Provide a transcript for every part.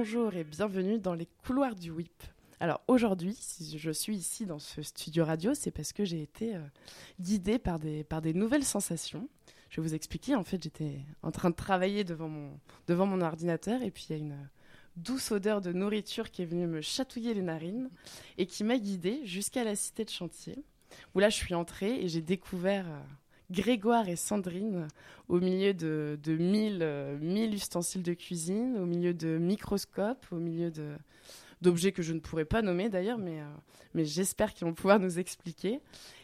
bonjour et bienvenue dans les couloirs du WIP. Alors aujourd'hui, si je suis ici dans ce studio radio, c'est parce que j'ai été euh, guidée par des, par des nouvelles sensations. Je vais vous expliquer, en fait j'étais en train de travailler devant mon, devant mon ordinateur et puis il y a une douce odeur de nourriture qui est venue me chatouiller les narines et qui m'a guidée jusqu'à la cité de chantier, où là je suis entrée et j'ai découvert... Euh, Grégoire et Sandrine au milieu de, de mille, mille ustensiles de cuisine, au milieu de microscopes, au milieu de, d'objets que je ne pourrais pas nommer d'ailleurs, mais, euh, mais j'espère qu'ils vont pouvoir nous expliquer.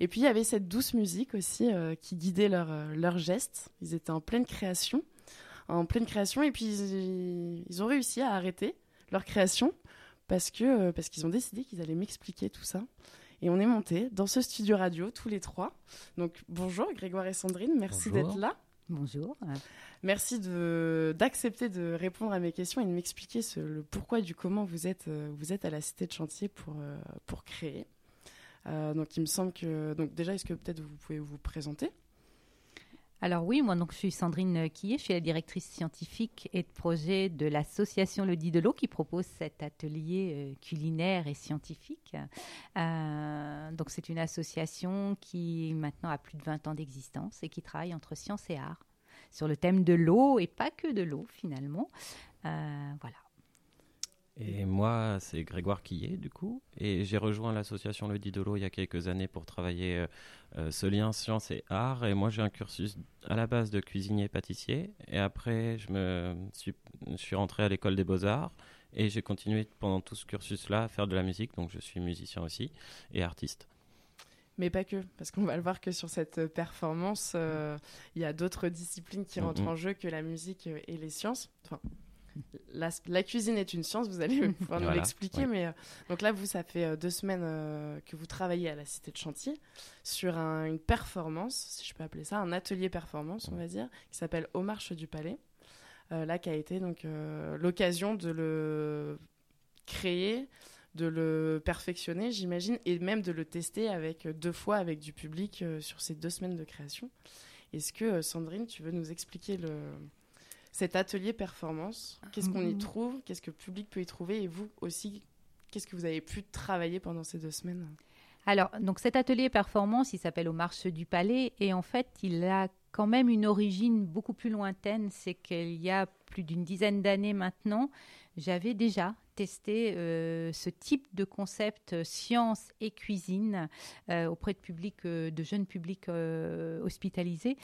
Et puis il y avait cette douce musique aussi euh, qui guidait leurs euh, leurs gestes. Ils étaient en pleine création, en pleine création, et puis ils, ils ont réussi à arrêter leur création parce que parce qu'ils ont décidé qu'ils allaient m'expliquer tout ça. Et on est monté dans ce studio radio tous les trois. Donc bonjour Grégoire et Sandrine, merci d'être là. Bonjour. Merci d'accepter de, répondre à mes questions et de m'expliquer le pourquoi du comment vous êtes, euh, vous êtes à la cité de chantier pour, euh, pour créer. Euh, donc il me semble que donc déjà est-ce que peut-être vous pouvez vous présenter? Alors oui, moi donc je suis Sandrine Quillet, je suis la directrice scientifique et de projet de l'association Le Dit de l'eau qui propose cet atelier euh, culinaire et scientifique. Euh, donc c'est une association qui maintenant a plus de 20 ans d'existence et qui travaille entre science et art sur le thème de l'eau et pas que de l'eau finalement. Euh, voilà. Et moi, c'est Grégoire Quillet, du coup. Et j'ai rejoint l'association Le Didolo il y a quelques années pour travailler euh, euh, ce lien science et art. Et moi, j'ai un cursus à la base de cuisinier-pâtissier. Et après, je, me suis, je suis rentré à l'école des beaux-arts. Et j'ai continué pendant tout ce cursus-là à faire de la musique. Donc, je suis musicien aussi et artiste. Mais pas que, parce qu'on va le voir que sur cette performance, euh, il y a d'autres disciplines qui rentrent en jeu que la musique et les sciences. Enfin, la, cuisine est une science, vous allez pouvoir nous l'expliquer. Mais euh, donc là, vous, ça fait euh, deux semaines euh, que vous travaillez à la Cité de Chantier sur une performance, si je peux appeler ça, un atelier performance, on va dire, qui s'appelle Au Marche du Palais. là, qui a été donc l'occasion de le créer, de le perfectionner, j'imagine, et même de le tester avec deux fois avec du public sur ces deux semaines de création. Est-ce que Sandrine, tu veux nous expliquer le cet atelier performance. Qu'est-ce qu'on y mmh. trouve Qu'est-ce que le public peut y trouver Et vous aussi, qu'est-ce que vous avez pu travailler pendant ces deux semaines? Alors, donc cet atelier performance, il s'appelle Au Marche du Palais et en fait, il a quand même une origine beaucoup plus lointaine. C'est qu'il y a plus d'une dizaine d'années maintenant, j'avais déjà testé euh, ce type de concept euh, science et cuisine euh, auprès de publics, de jeunes publics hospitalisés.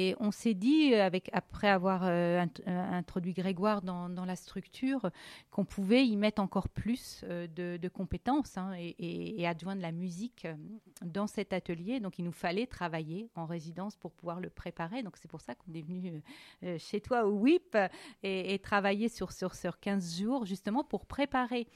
Et on s'est dit, avec, après avoir introduit Grégoire dans, la structure, qu'on pouvait y mettre encore plus de, compétences hein, et, et, adjoindre la musique dans cet atelier. Donc il nous fallait travailler en résidence pour pouvoir le préparer. Donc c'est pour ça qu'on est venu chez toi au WIP et, et travailler sur, sur, sur 15 jours justement pour préparer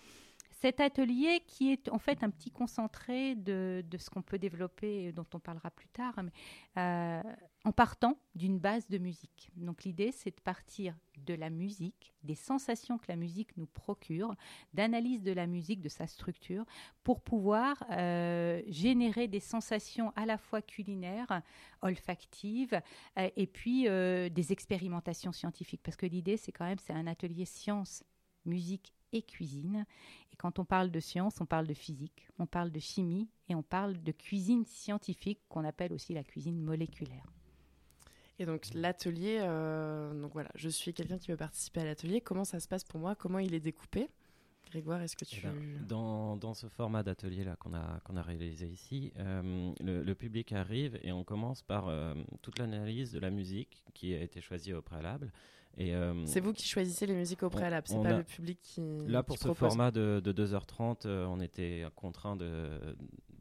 cet atelier qui est en fait un petit concentré de, de ce qu'on peut développer, dont on parlera plus tard, mais, euh, en partant d'une base de musique. Donc l'idée, c'est de partir de la musique, des sensations que la musique nous procure, d'analyse de la musique, de sa structure, pour pouvoir euh, générer des sensations à la fois culinaires, olfactives, euh, et puis des expérimentations scientifiques. Parce que l'idée, c'est quand même, c'est un atelier science musique et cuisine. Et quand on parle de science, on parle de physique, on parle de chimie et on parle de cuisine scientifique qu'on appelle aussi la cuisine moléculaire. Et donc l'atelier, euh, donc voilà, je suis quelqu'un qui veut participer à l'atelier. Comment ça se passe pour moi? Comment il est découpé? Grégoire, est-ce que tu... Eh ben, dans, dans, ce format d'atelier-là qu'on a, qu'on a réalisé ici, euh, le, public arrive et on commence par euh, toute l'analyse de la musique qui a été choisie au préalable. Euh, c'est vous qui choisissez les musiques au préalable, c'est pas le public qui. Là, pour ce format de, 2h30, euh, on était contraint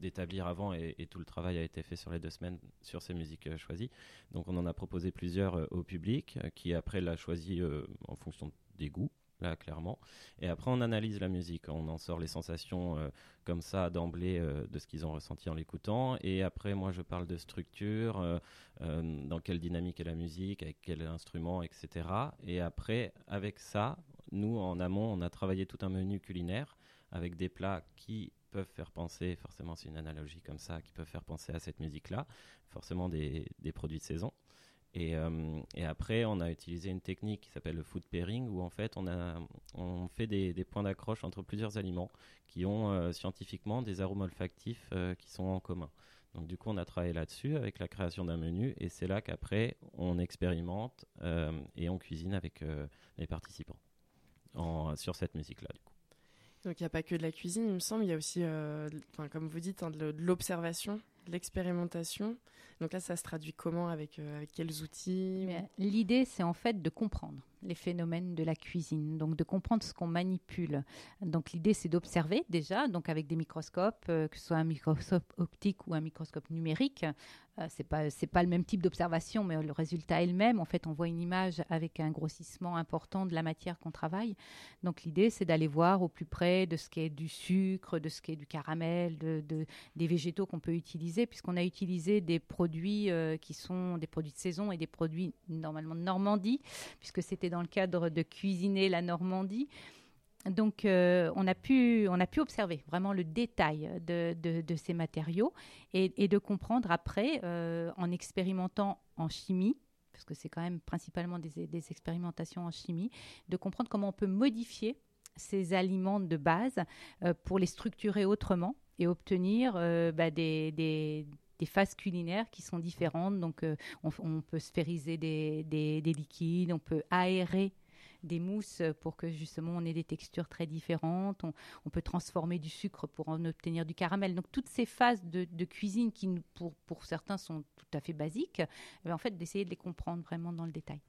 d'établir avant et, tout le travail a été fait sur les deux semaines sur ces musiques euh, choisies. Donc, on en a proposé plusieurs au public qui, après, l'a choisi en fonction des goûts là clairement. Et après on analyse la musique, on en sort les sensations euh, comme ça d'emblée euh, de ce qu'ils ont ressenti en l'écoutant. Et après moi je parle de structure, euh, dans quelle dynamique est la musique, avec quel instrument, etc. Et après avec ça, nous en amont on a travaillé tout un menu culinaire avec des plats qui peuvent faire penser, forcément c'est une analogie comme ça, qui peuvent faire penser à cette musique-là, forcément des, des produits de saison. Et, et, après, on a utilisé une technique qui s'appelle le food pairing, où en fait, on, a, on fait des, des points d'accroche entre plusieurs aliments qui ont scientifiquement des arômes olfactifs qui sont en commun. Donc du coup, on a travaillé là-dessus avec la création d'un menu, et c'est là qu'après, on expérimente et on cuisine avec les participants sur cette musique-là. Du coup. Donc il n'y a pas que de la cuisine, il me semble, il y a aussi, euh, comme vous dites, hein, de, l'observation, de l'expérimentation. Donc là, ça se traduit comment avec, euh, avec quels outils L'idée, c'est en fait de comprendre les phénomènes de la cuisine, donc de comprendre ce qu'on manipule. Donc l'idée, c'est d'observer déjà, donc avec des microscopes, euh, que ce soit un microscope optique ou un microscope numérique. Euh, c'est pas pas le même type d'observation, mais le résultat est le même. En fait, on voit une image avec un grossissement important de la matière qu'on travaille. Donc l'idée, c'est d'aller voir au plus près de ce qui est du sucre, de ce qui est du caramel, de, des végétaux qu'on peut utiliser, puisqu'on a utilisé des produits euh, qui sont des produits de saison et des produits normalement de Normandie, puisque c'était dans le cadre de cuisiner la Normandie. Donc, euh, on, a pu, on a pu observer vraiment le détail de, de, ces matériaux et, de comprendre après, euh, en expérimentant en chimie, parce que c'est quand même principalement des, expérimentations en chimie, de comprendre comment on peut modifier ces aliments de base euh, pour les structurer autrement et obtenir bah, des, des phases culinaires qui sont différentes. Donc, on, on, peut sphériser des, des, liquides, on peut aérer des mousses pour que justement on ait des textures très différentes. On, peut transformer du sucre pour en obtenir du caramel. Donc toutes ces phases de, cuisine qui pour, pour, certains sont tout à fait basiques, eh en fait d'essayer de les comprendre vraiment dans le détail.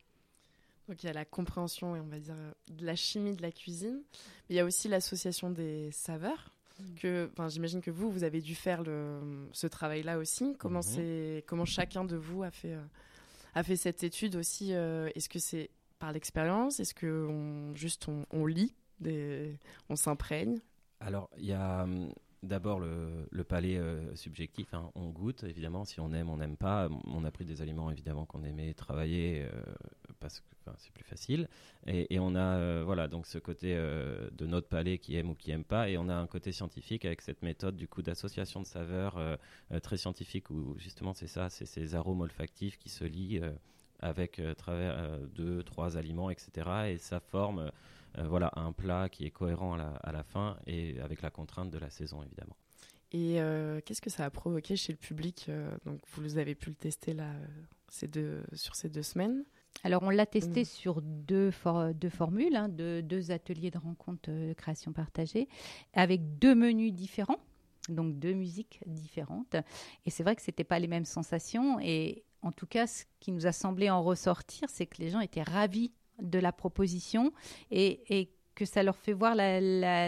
Donc il y a la compréhension et on va dire de la chimie de la cuisine, mais il y a aussi l'association des saveurs. Mm. Que, j'imagine que vous, vous avez dû faire le, ce travail-là aussi. Comment mhm. c'est, comment chacun de vous a fait, euh, a fait cette étude aussi euh, Est-ce que c'est par l'expérience? Est-ce que on, juste on, lit, des, on s'imprègne? Alors, il y a hum, d'abord le, le, palais euh, subjectif. Hein. On goûte, évidemment, si on aime, on n'aime pas. On a pris des aliments, évidemment, qu'on aimait travailler euh, parce que c'est plus facile. Et, on a, euh, voilà, donc ce côté de notre palais qui aime ou qui aime pas. Et on a un côté scientifique avec cette méthode, du coup, d'association de saveurs très scientifique où, justement, c'est ça, c'est ces arômes olfactifs qui se lient avec euh, travers euh, deux, trois aliments, etc. Et ça forme euh, voilà, un plat qui est cohérent à la, fin et avec la contrainte de la saison, évidemment. Et qu'est-ce que ça a provoqué chez le public Donc, vous avez pu le tester là, ces deux, sur ces deux semaines? Alors, on l'a testé mmh. sur deux, deux formules, hein, deux ateliers de rencontre de création partagée, avec deux menus différents, donc deux musiques différentes. Et c'est vrai que ce n'était pas les mêmes sensations. Et en tout cas, ce qui nous a semblé en ressortir, c'est que les gens étaient ravis de la proposition et, que ça leur fait voir la,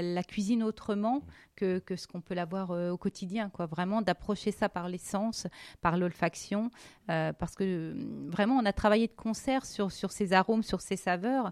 la, cuisine autrement que, ce qu'on peut l'avoir euh, au quotidien. Quoi. Vraiment d'approcher ça par l'essence, par l'olfaction, euh, parce que euh, vraiment on a travaillé de concert sur, sur ces arômes, sur ces saveurs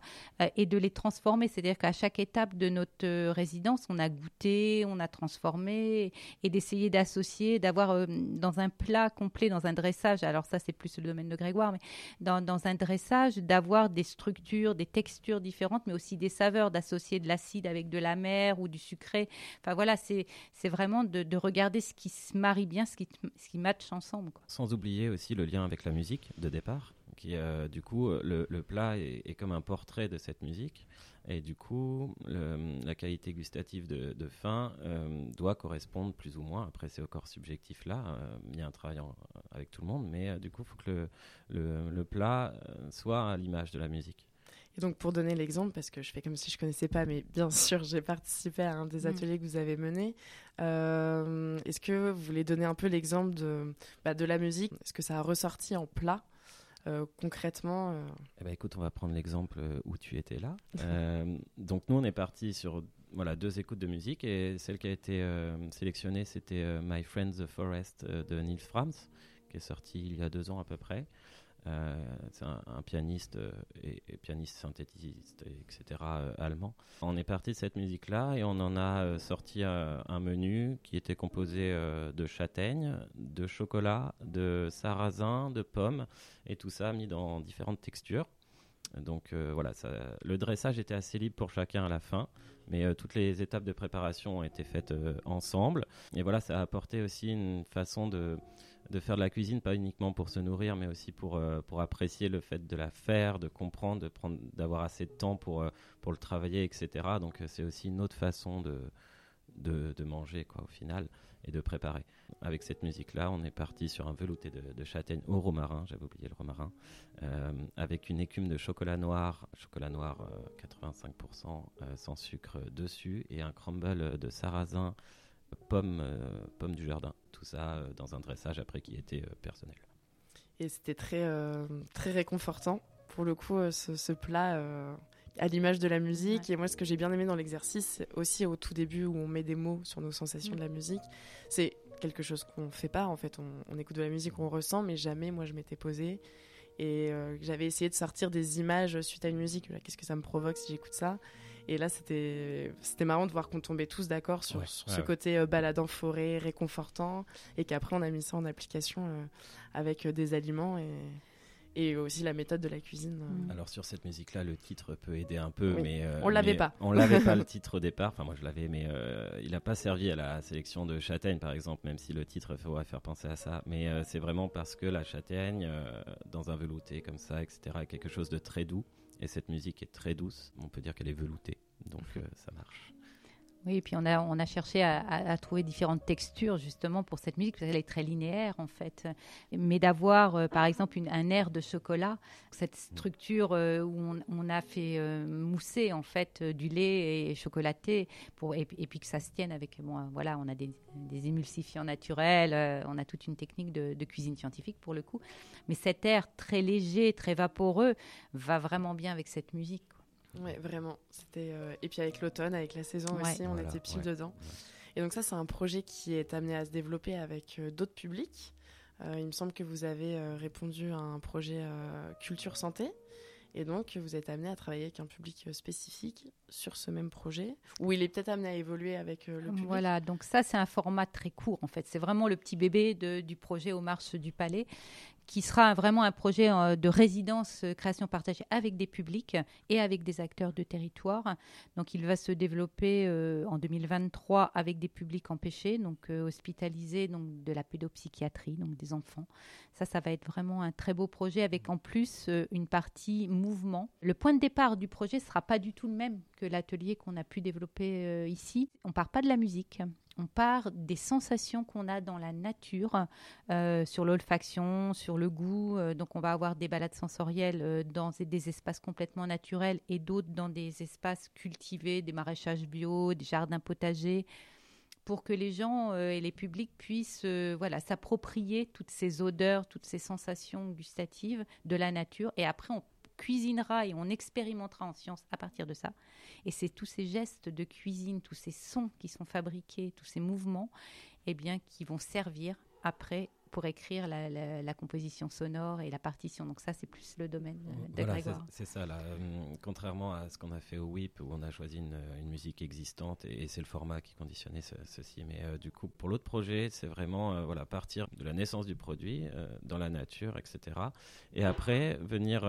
et de les transformer. C'est-à-dire qu'à chaque étape de notre résidence, on a goûté, on a transformé et d'essayer d'associer, d'avoir dans un plat complet, dans un dressage, alors ça c'est plus le domaine de Grégoire, mais dans, dans un dressage, d'avoir des structures, des textures différentes, mais aussi des saveurs, d'associer de l'acide avec de la mer ou du sucré. Enfin voilà, c'est vraiment de, regarder ce qui se marie bien, ce qui, ce ensemble. Sans oublier aussi le lien avec la musique de départ, qui euh, du coup, le, plat est, comme un portrait de cette musique. Et du coup, la qualité gustative de, fin euh, doit correspondre plus ou moins. Après, c'est encore subjectif là. Euh, il y a un travail avec tout le monde, mais du coup, il faut que le plat soit à l'image de la musique. Et donc, pour donner l'exemple, parce que je fais comme si je connaissais pas, mais bien sûr, j'ai participé à un des mm. ateliers que vous avez menés. Euh, est-ce que vous voulez donner un peu l'exemple de, bah, de la musique? Est-ce que ça a ressorti en plat euh, concrètement euh? eh ben, Écoute, on va prendre l'exemple où tu étais là. donc, nous, on est parti sur voilà, deux écoutes de musique et celle qui a été sélectionnée, c'était My Friend the Forest de Neil Frams, qui est sorti il y a deux ans à peu près. Euh, c'est un, pianiste euh, et, pianiste synthétiste, etc. Euh, allemand. On est parti de cette musique-là et on en a sorti un menu qui était composé de châtaignes, de chocolat, de sarrasin, de pommes et tout ça mis dans différentes textures. Donc voilà, le dressage était assez libre pour chacun à la fin, mais toutes les étapes de préparation ont été faites ensemble. Et voilà, ça a apporté aussi une façon de de faire de la cuisine, pas uniquement pour se nourrir, mais aussi pour, pour apprécier le fait de la faire, de comprendre, de d'avoir assez de temps pour, pour le travailler, etc. Donc c'est aussi une autre façon de, de, manger, quoi, au final, et de préparer. Avec cette musique-là, on est parti sur un velouté de, châtaigne au romarin, j'avais oublié le romarin, euh, avec une écume de chocolat noir, chocolat noir 85% euh, euh, sans sucre dessus, et un crumble de sarrasin, pommes, pommes du jardin. Tout ça dans un dressage après qui était personnel. Et c'était très, très réconfortant. Pour le coup, ce, ce plat à l'image de la musique. Et moi, ce que j'ai bien aimé dans l'exercice, aussi au tout début où on met des mots sur nos sensations de la musique, c'est quelque chose qu'on ne fait pas. En fait, on, écoute de la musique, on ressent, mais jamais, moi, je m'étais posée. Et euh, j'avais essayé de sortir des images suite à une musique. Qu'est-ce que ça me provoque si j'écoute ça? Et là, c'était marrant de voir qu'on tombait tous d'accord sur, ce côté euh, balade en forêt, réconfortant, et qu'après, on a mis ça en application euh, avec des aliments. Et et aussi la méthode de la cuisine. Mm. Alors sur cette musique-là, le titre peut aider un peu, mais euh, on l'avait pas. On l'avait pas le titre au départ. Enfin moi je l'avais, mais euh, il n'a pas servi à la sélection de châtaigne par exemple, même si le titre ferait faire penser à ça. Mais euh, c'est vraiment parce que la châtaigne, dans un velouté comme ça, etc., est quelque chose de très doux. Et cette musique est très douce. On peut dire qu'elle est veloutée, donc ça marche. Oui, et puis on a, on a cherché à, trouver différentes textures justement pour cette musique, parce qu'elle est très linéaire en fait. Mais d'avoir euh, par exemple un air de chocolat, cette structure euh, où on, a fait euh, mousser en fait du lait et chocolaté, pour, et, puis que ça se tienne avec, bon, voilà, on a des, émulsifiants naturels, on a toute une technique de, de, cuisine scientifique pour le coup. Mais cet air très léger, très vaporeux va vraiment bien avec cette musique. Ouais, vraiment. C'était euh, et puis avec l'automne, avec la saison aussi, on était pile dedans. Et donc ça, c'est un projet qui est amené à se développer avec euh, d'autres publics. Euh, il me semble que vous avez répondu à un projet culture santé. Et donc, vous êtes amené à travailler avec un public spécifique sur ce même projet, où il est peut-être amené à évoluer avec le public. Voilà, donc ça, c'est un format très court, en fait. C'est vraiment le petit bébé du projet aux marches du palais qui sera vraiment un projet euh, de résidence euh, création partagée avec des publics et avec des acteurs de territoire. Donc il va se développer euh, en 2023 avec des publics empêchés, donc hospitalisés, donc de la pédopsychiatrie, donc des enfants. Ça, ça va être vraiment un très beau projet avec en plus une partie mouvement. Le point de départ du projet ne sera pas du tout le même que l'atelier qu'on a pu développer ici. On part pas de la musique on part des sensations qu'on a dans la nature, euh, sur l'olfaction, sur le goût. Euh, donc, on va avoir des balades sensorielles euh, dans des espaces complètement naturels et d'autres dans des espaces cultivés, des maraîchages bio, des jardins potagers, pour que les gens et les publics puissent voilà, s'approprier toutes ces odeurs, toutes ces sensations gustatives de la nature. Et après, on cuisinera et on expérimentera en science à partir de ça. Et c'est tous ces gestes de cuisine, tous ces sons qui sont fabriqués, tous ces mouvements, eh bien, qui vont servir après pour écrire la, composition sonore et la partition. Donc ça, c'est plus le domaine de, Grégoire. C'est ça, là. Hum, contrairement à ce qu'on a fait au WIP, où on a choisi une, musique existante, et, c'est le format qui conditionnait ceci. Mais euh, du coup, pour l'autre projet, c'est vraiment euh, voilà, partir de la naissance du produit, euh, dans la nature, etc. Et après, venir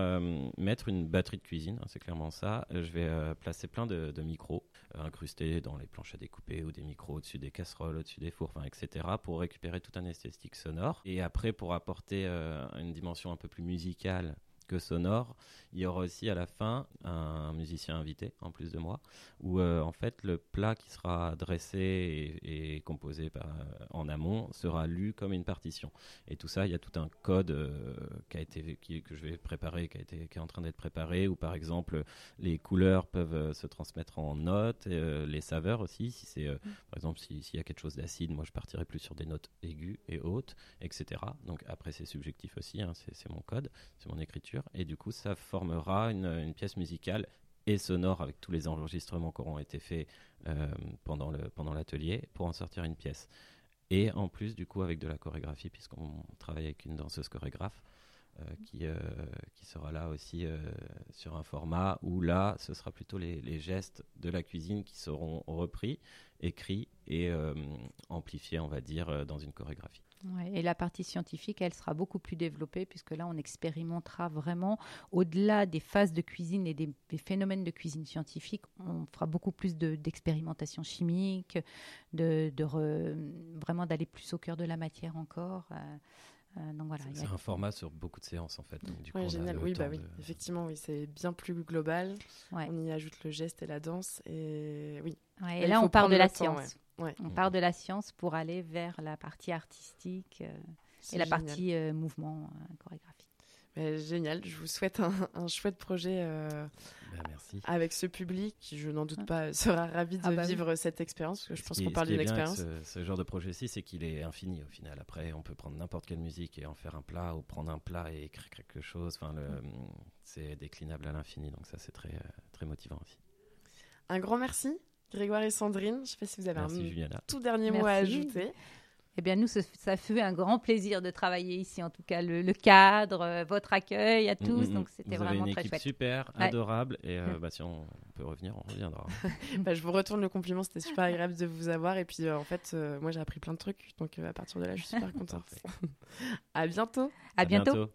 mettre une batterie de cuisine, hein, c'est clairement ça. Je vais placer plein de, de micros incrustés dans les planches à découper ou des micros au-dessus des casseroles, au-dessus des fours, etc. pour récupérer tout un esthétique sonore. Et après, pour apporter euh, une dimension un peu plus musicale que sonore, il y aura aussi à la fin un musicien invité, en plus de moi, où euh, en fait le plat qui sera dressé et, composé par, euh, en amont sera lu comme une partition. Et tout ça, il y a tout un code euh, qui a été, qui, que je vais préparer, qui, a été, qui est en train d'être préparé, où par exemple les couleurs peuvent se transmettre en notes, les saveurs aussi. Si c'est, mm. par exemple, s'il y a quelque chose d'acide, moi je partirai plus sur des notes aiguës et hautes, etc. Donc après c'est subjectif aussi, hein, c'est mon code, c'est mon écriture. Et du coup, ça forme une, pièce musicale et sonore avec tous les enregistrements qui auront été faits euh, pendant l'atelier pour en sortir une pièce. Et en plus, du coup, avec de la chorégraphie, puisqu'on travaille avec une danseuse chorégraphe euh, qui, euh, qui sera là aussi sur un format où là, ce sera plutôt les, les, gestes de la cuisine qui seront repris, écrits et amplifiés, on va dire, dans une chorégraphie. Et la partie scientifique, elle sera beaucoup plus développée puisque là, on expérimentera vraiment au-delà des phases de cuisine et des, phénomènes de cuisine scientifique. On fera beaucoup plus d'expérimentation chimique, de, vraiment d'aller plus au cœur de la matière encore. Euh, euh, voilà, c'est un format sur beaucoup de séances en fait. oui, génial. Oui, bah oui. Effectivement, oui, c'est bien plus global. On y ajoute le geste et la danse et oui. et là, on part de la science. On part de la science pour aller vers la partie artistique euh, et la partie euh, mouvement chorégraphique. Génial, je vous souhaite un, chouette projet ben, merci. avec ce public qui, je n'en doute pas, sera ravi de ah bah vivre cette expérience. je pense qu'on parle d'une expérience. Ce, ce, genre de projet-ci, c'est qu'il est infini au final. Après, on peut prendre n'importe quelle musique et en faire un plat, ou prendre un plat et écrire quelque chose. Enfin, le, c'est déclinable à l'infini, donc ça, c'est très, euh, très motivant aussi. Un grand merci, Grégoire et Sandrine. Je ne sais pas si vous avez un tout dernier mot à ajouter. Eh bien, nous, ça fait un grand plaisir de travailler ici, en tout cas, le, cadre, euh, votre accueil à mm, tous. Mm, mm. donc, c'était vraiment très chouette. super, adorable. Et euh, bah, si on peut revenir, on reviendra. bah, je vous retourne le compliment. C'était super agréable de vous avoir. Et puis, euh, en fait, moi, j'ai appris plein de trucs. Donc, à partir de là, je suis super contente. à bientôt. À, bientôt.